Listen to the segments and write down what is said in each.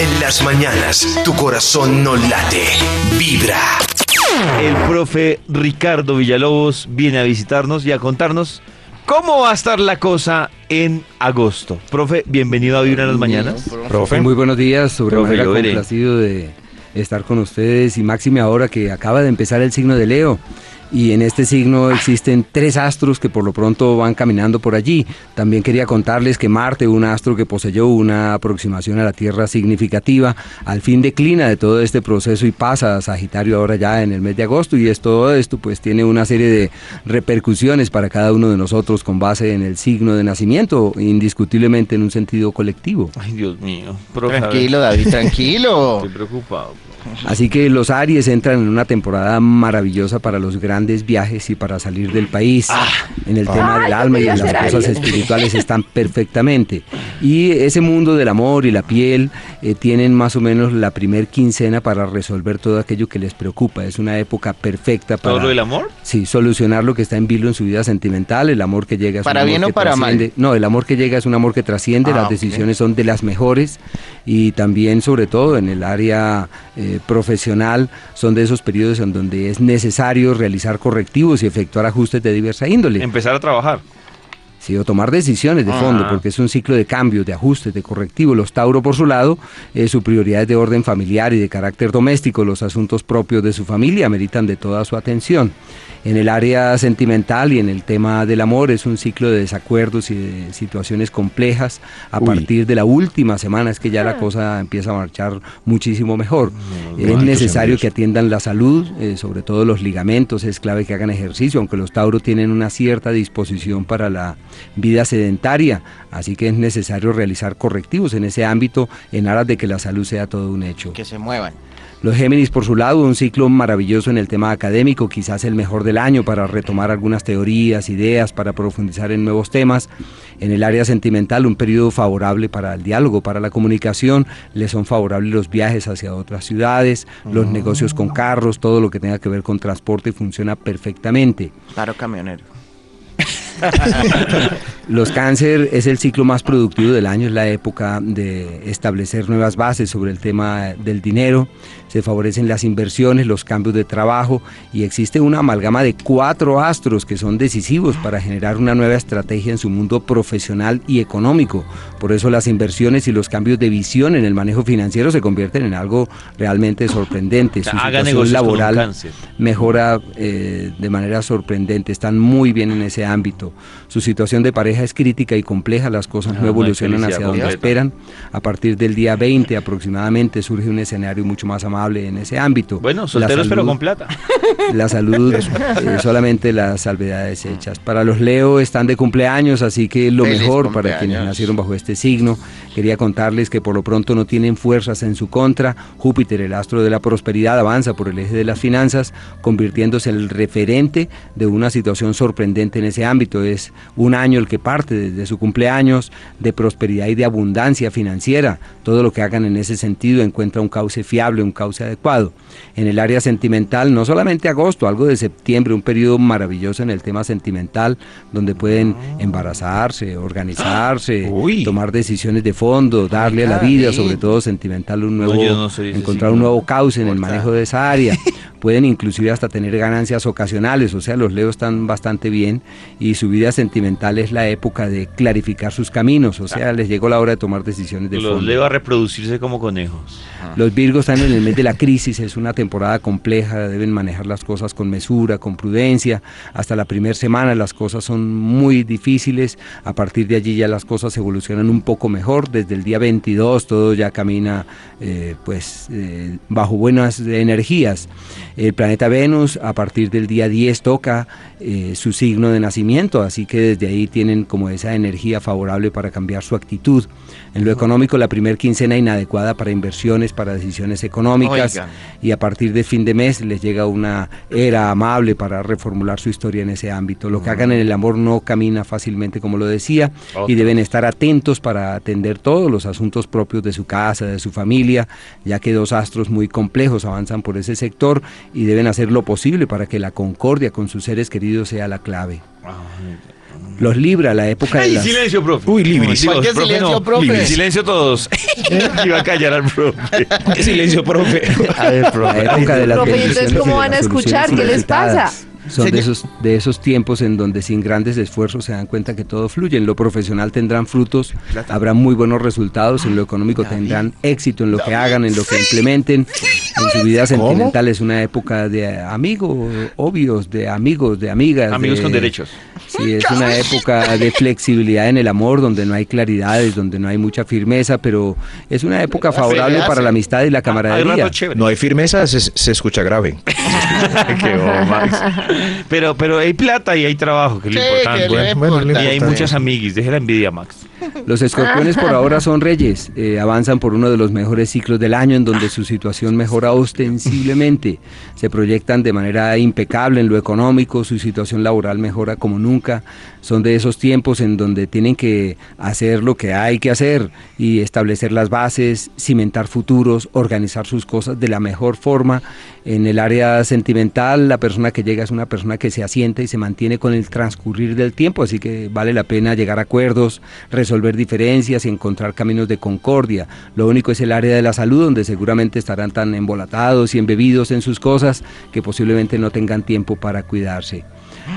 En las mañanas, tu corazón no late, vibra. El profe Ricardo Villalobos viene a visitarnos y a contarnos cómo va a estar la cosa en agosto. Profe, bienvenido a Vibra en las mañanas. Profe. Muy buenos días, Profe, sobremanera complacido de estar con ustedes y máxime ahora que acaba de empezar el signo de Leo. Y en este signo existen tres astros que por lo pronto van caminando por allí. También quería contarles que Marte, un astro que poseyó una aproximación a la Tierra significativa, al fin declina de todo este proceso y pasa a Sagitario ahora ya en el mes de agosto. Y es todo esto pues tiene una serie de repercusiones para cada uno de nosotros con base en el signo de nacimiento, indiscutiblemente en un sentido colectivo. Ay, Dios mío. Tranquilo, David, tranquilo. Estoy preocupado. Así que los Aries entran en una temporada maravillosa para los grandes viajes y para salir del país. en el tema del alma y en las cosas espirituales están perfectamente. Y ese mundo del amor y la piel eh, tienen más o menos la primer quincena para resolver todo aquello que les preocupa. Es una época perfecta para ¿Todo del amor? sí, solucionar lo que está en vilo en su vida sentimental. El amor que llega es ¿Para un amor bien o que para mal? trasciende- No, el amor que llega es un amor que trasciende, Ah, las decisiones son de las mejores y también sobre todo en el área eh, profesional son de esos periodos en donde es necesario realizar correctivos y efectuar ajustes de diversa índole. Empezar a trabajar. Sí, o tomar decisiones de fondo, Ah. porque es un ciclo de cambios, de ajustes, de correctivos. Los Tauro, por su lado, eh, su prioridad es de orden familiar y de carácter doméstico. Los asuntos propios de su familia meritan de toda su atención. En el área sentimental y en el tema del amor es un ciclo de desacuerdos y de situaciones complejas. A partir de la última semana es que ya la cosa empieza a marchar muchísimo mejor. es necesario que atiendan la salud, eh, sobre todo los ligamentos, es clave que hagan ejercicio, aunque los Tauro tienen una cierta disposición para la vida sedentaria, así que es necesario realizar correctivos en ese ámbito en aras de que la salud sea todo un hecho. Que se muevan. Los Géminis, por su lado, un ciclo maravilloso en el tema académico, quizás el mejor del año para retomar algunas teorías, ideas, para profundizar en nuevos temas. En el área sentimental, un periodo favorable para el diálogo, para la comunicación. Les son favorables los viajes hacia otras ciudades, los negocios con carros, todo lo que tenga que ver con transporte funciona perfectamente. Paro camionero. Los cáncer es el ciclo más productivo del año, es la época de establecer nuevas bases sobre el tema del dinero, se favorecen las inversiones, los cambios de trabajo y existe una amalgama de cuatro astros que son decisivos para generar una nueva estrategia en su mundo profesional y económico. Por eso las inversiones y los cambios de visión en el manejo financiero se convierten en algo realmente sorprendente. Su haga situación laboral mejora eh, de manera sorprendente, están muy bien en ese ámbito. Su situación de pareja es crítica y compleja, las cosas Ah, no no hay evolucionan hacia donde completa. esperan. A partir del día 20 aproximadamente surge un escenario mucho más amable en ese ámbito. Bueno, solteros pero con plata. la salud, eh, solamente las salvedades hechas. Para los Leo están de cumpleaños, así que lo Feliz mejor para quienes nacieron bajo este signo. Quería contarles que por lo pronto no tienen fuerzas en su contra. Júpiter, el astro de la prosperidad, avanza por el eje de las finanzas, convirtiéndose en el referente de una situación sorprendente en ese ámbito. Es un año el que parte desde su cumpleaños de prosperidad y de abundancia financiera. Todo lo que hagan en ese sentido encuentra un cauce fiable, un cauce adecuado. En el área sentimental, no solamente agosto, algo de septiembre, un periodo maravilloso en el tema sentimental, donde pueden embarazarse, organizarse, Uy. tomar decisiones de fondo, darle a la vida, sobre todo sentimental, un nuevo, no encontrar un nuevo cauce en el manejo de esa área. Pueden inclusive hasta tener ganancias ocasionales, o sea, los leos están bastante bien y su vida sentimental es la época de clarificar sus caminos, o sea, les llegó la hora de tomar decisiones de Los fondo. leo a reproducirse como conejos. Los Virgos están en el mes de la crisis, es una temporada compleja, deben manejar las cosas con mesura, con prudencia. Hasta la primera semana las cosas son muy difíciles, a partir de allí ya las cosas evolucionan un poco mejor. Desde el día 22 todo ya camina eh, pues eh, bajo buenas energías. El planeta Venus a partir del día 10 toca eh, su signo de nacimiento, así que desde ahí tienen como esa energía favorable para cambiar su actitud. En lo económico, la primer quincena inadecuada para inversiones, para decisiones económicas, y a partir de fin de mes les llega una era amable para reformular su historia en ese ámbito. Lo que hagan en el amor no camina fácilmente, como lo decía, y deben estar atentos para atender todos los asuntos propios de su casa, de su familia, ya que dos astros muy complejos avanzan por ese sector y deben hacer lo posible para que la concordia con sus seres queridos sea la clave. Los Libra, la época de ¡Ay, las... silencio, profe! Uy, Libris. Digo, ¿Cuál que silencio, profe? Libris. Silencio todos. Iba a callar al profe. Qué silencio, profe. A ver, La época de las Profe, ¿y entonces cómo van a escuchar? ¿Qué les pasa? Son de esos, de esos tiempos en donde sin grandes esfuerzos se dan cuenta que todo fluye. En lo profesional tendrán frutos, habrán muy buenos resultados, en lo económico tendrán éxito en lo que hagan, en lo que implementen. En su vida sentimental es una época de amigos, obvios, de amigos, de amigas. Amigos de- con derechos. Sí, es una época de flexibilidad en el amor, donde no hay claridades, donde no hay mucha firmeza, pero es una época favorable para la amistad y la Hay camaradería. No hay firmeza, se, se escucha grave. Qué. Pero, pero hay plata y hay trabajo, que es lo importante. Bueno, bueno, y hay muchas amiguis. Deje la envidia, Max. Los escorpiones por ahora son reyes, eh, avanzan por uno de los mejores ciclos del año en donde su situación mejora ostensiblemente, se proyectan de manera impecable en lo económico, su situación laboral mejora como nunca, son de esos tiempos en donde tienen que hacer lo que hay que hacer y establecer las bases, cimentar futuros, organizar sus cosas de la mejor forma. En el área sentimental, la persona que llega es una persona que se asienta y se mantiene con el transcurrir del tiempo, así que vale la pena llegar a acuerdos, resolver diferencias y encontrar caminos de concordia. Lo único es el área de la salud, donde seguramente estarán tan embolatados y embebidos en sus cosas que posiblemente no tengan tiempo para cuidarse.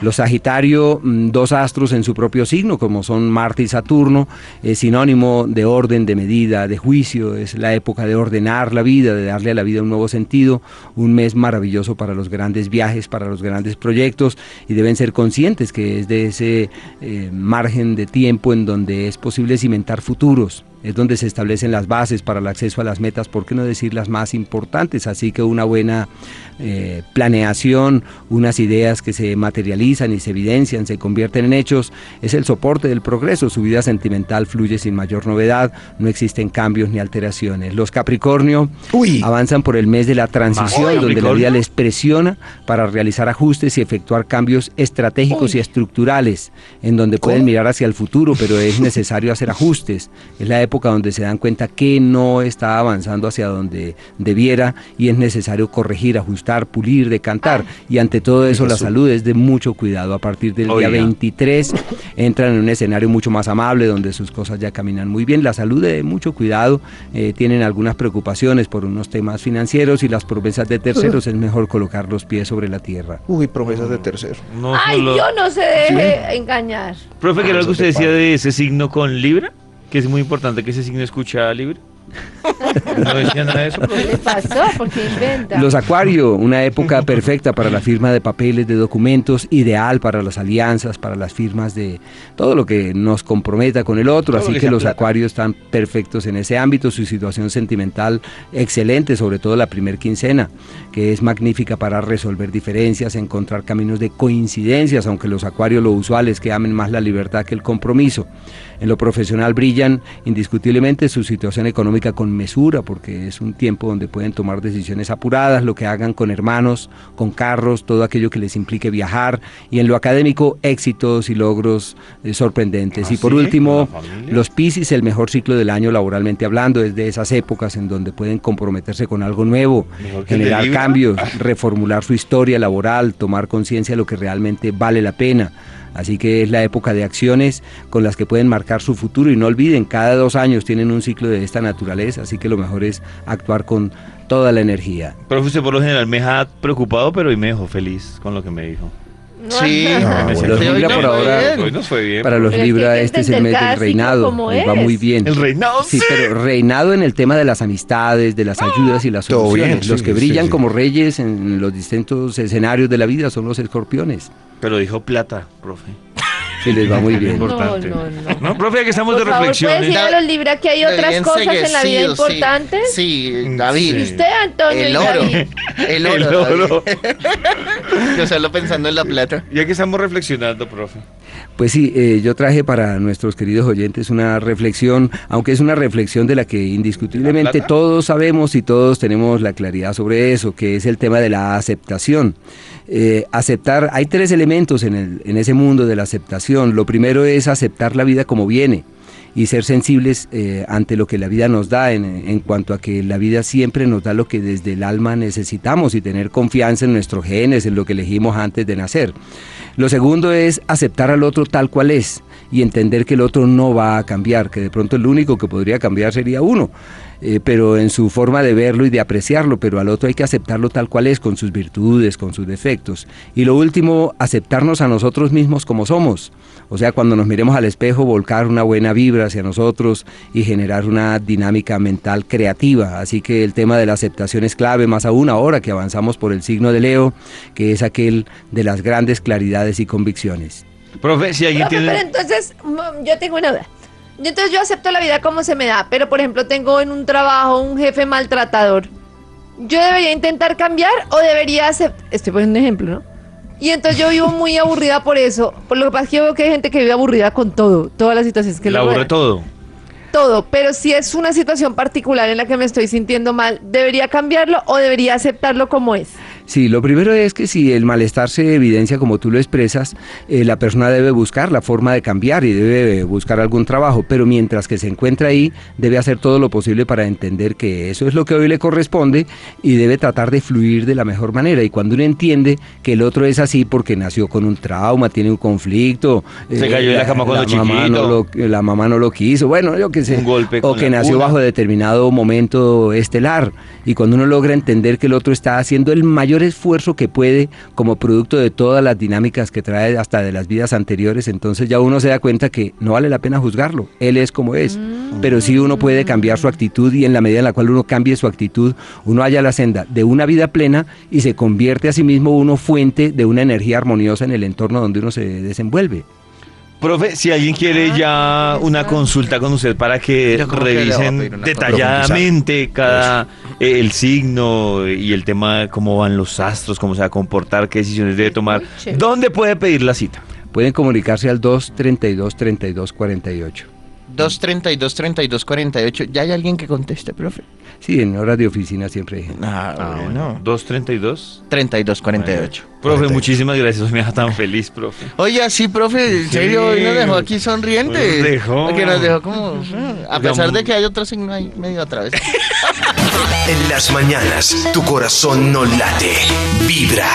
Los Sagitario, mm, dos astros en su propio signo, como son Marte y Saturno, es sinónimo de orden, de medida, de juicio, es la época de ordenar la vida, de darle a la vida un nuevo sentido, un mes maravilloso para los grandes viajes, para los grandes proyectos, y deben ser conscientes que es de ese eh, margen de tiempo en donde es posible cimentar futuros, es donde se establecen las bases para el acceso a las metas, por qué no decir las más importantes, así que una buena eh, planeación, unas ideas que se materializan y se evidencian, se convierten en hechos, es el soporte del progreso, su vida sentimental fluye sin mayor novedad, no existen cambios ni alteraciones. Los Capricornio Uy. avanzan por el mes de la transición, donde la vida les presiona para realizar ajustes y efectuar cambios estratégicos y estructurales, en donde pueden mirar hacia el futuro, pero es necesario hacer ajustes. Es la época donde se dan cuenta que no está avanzando hacia donde debiera y es necesario corregir, ajustar, pulir, decantar. Y ante todo eso, la salud es de mucho cuidado. A partir del Oiga. día 23 entran en un escenario mucho más amable, donde sus cosas ya caminan muy bien. La salud de mucho cuidado, eh, tienen algunas preocupaciones por unos temas financieros y las promesas de terceros, es mejor colocar los pies sobre la tierra. Uy, promesas de tercero. No Ay, solo- yo no se deje engañar. Profe, ¿qué era lo que usted te decía de ese signo con Libra? Que es muy importante que ese signo escucha a Libra. ¿No decía nada de eso, ¿Qué profe? le pasó? Porque inventa. Los Acuario, una época perfecta para la firma de papeles, de documentos, ideal para las alianzas, para las firmas de todo lo que nos comprometa con el otro. Todo lo Así que los plata. Acuarios están perfectos en ese ámbito. Su situación sentimental excelente, sobre todo la primer quincena, que es magnífica para resolver diferencias, encontrar caminos de coincidencias, aunque los Acuarios lo usual es que amen más la libertad que el compromiso. En lo profesional brillan indiscutiblemente su situación económica con mesura, porque es un tiempo donde pueden tomar decisiones apuradas, lo que hagan con hermanos, con carros, todo aquello que les implique viajar. Y en lo académico, éxitos y logros eh, sorprendentes. ¿Ah, y por sí? último, los Piscis, el mejor ciclo del año laboralmente hablando, es de esas épocas en donde pueden comprometerse con algo nuevo, generar cambios, reformular su historia laboral, tomar conciencia de lo que realmente vale la pena. Así que es la época de acciones con las que pueden marcar su futuro y no olviden, cada dos años tienen un ciclo de esta naturaleza, así que lo mejor es actuar con toda la energía. Profe, usted por lo general me deja preocupado, pero hoy me dejó feliz con lo que me dijo. Sí, Ah, bueno. Los Libra por ahora, bien. Hoy nos fue bien. para los Pero Libra que este es el mes del reinado, les va muy bien. El reinado, Sí, sí. pero reinado en el tema de las amistades, de las ayudas y las Todo soluciones. bien, los sí, que sí, brillan sí. como reyes en los distintos escenarios de la vida son los escorpiones. Pero dijo plata, profe. Sí, les va muy bien. No, Importante. no, no. No, profe, ya que estamos Por de favor, ¿puede reflexiones. decir a los Libra que hay otras cosas en la vida enseguecido, sí. importantes? Sí, David. ¿Y usted, Antonio? El y oro. El oro. El oro. Yo solo pensando en la plata. Ya que estamos reflexionando, profe. Pues sí, eh, yo traje para nuestros queridos oyentes una reflexión, aunque es una reflexión de la que indiscutiblemente todos sabemos y todos tenemos la claridad sobre eso, que es el tema de la aceptación. Eh, aceptar, hay tres elementos en, el- en ese mundo de la aceptación. Lo primero es aceptar la vida como viene y ser sensibles eh, ante lo que la vida nos da en, en cuanto a que la vida siempre nos da lo que desde el alma necesitamos y tener confianza en nuestros genes, en lo que elegimos antes de nacer. Lo segundo es aceptar al otro tal cual es y entender que el otro no va a cambiar, que de pronto el único que podría cambiar sería uno, eh, pero en su forma de verlo y de apreciarlo, pero al otro hay que aceptarlo tal cual es, con sus virtudes, con sus defectos. Y lo último, aceptarnos a nosotros mismos como somos. O sea, cuando nos miremos al espejo, volcar una buena vibra hacia nosotros y generar una dinámica mental creativa. Así que el tema de la aceptación es clave, más aún ahora que avanzamos por el signo de Leo, que es aquel de las grandes claridades y convicciones. Profe, si alguien Profe, pero tiene... entonces, mm, yo tengo una duda. Entonces yo acepto la vida como se me da, pero por ejemplo tengo en un trabajo un jefe maltratador. ¿Yo debería intentar cambiar o debería aceptar? Estoy poniendo un ejemplo, ¿no? Y entonces yo vivo muy aburrida por eso. Por lo que pasa es que yo veo que hay gente que vive aburrida con todo, todas las situaciones que Le le aburre rodean. todo. Todo, pero si es una situación particular en la que me estoy sintiendo mal, ¿debería cambiarlo o debería aceptarlo como es? Sí, lo primero es que si el malestar se evidencia como tú lo expresas, eh, la persona debe buscar la forma de cambiar y debe buscar algún trabajo, pero mientras que se encuentra ahí, debe hacer todo lo posible para entender que eso es lo que hoy le corresponde y debe tratar de fluir de la mejor manera. Y cuando uno entiende que el otro es así porque nació con un trauma, tiene un conflicto, eh, Se cayó en la cama cuando mamá chiquito. no lo- la mamá no lo quiso, bueno, yo qué sé, Un golpe o que la nació cuna. bajo determinado momento estelar. Y cuando uno logra entender que el otro está haciendo el mayor esfuerzo que puede como producto de todas las dinámicas que trae hasta de las vidas anteriores, entonces ya uno se da cuenta que no vale la pena juzgarlo. Él es como es. Pero sí uno puede cambiar su actitud y en la medida en la cual uno cambie su actitud, uno halla la senda de una vida plena y se convierte a sí mismo uno fuente de una energía armoniosa en el entorno donde uno se desenvuelve. Profe, si alguien quiere ya una consulta con usted para que revisen detalladamente cada eh, el signo y el tema cómo van los astros, cómo se va a comportar, qué decisiones debe tomar. ¿dónde puede pedir la cita? Pueden comunicarse al 232 32 48. 232 32 48. ¿Ya hay alguien que conteste, profe? Sí, en horas de oficina siempre gente. Ah, bueno. 232. 32 48. Profe, muchísimas gracias, me deja tan feliz, profe. Oye, sí, profe, en Sí. serio, hoy nos dejó aquí sonrientes. Nos dejó. Porque nos dejó como. mm, A pesar de que hay otro signo ahí medio atrás. En las mañanas, tu corazón no late, vibra.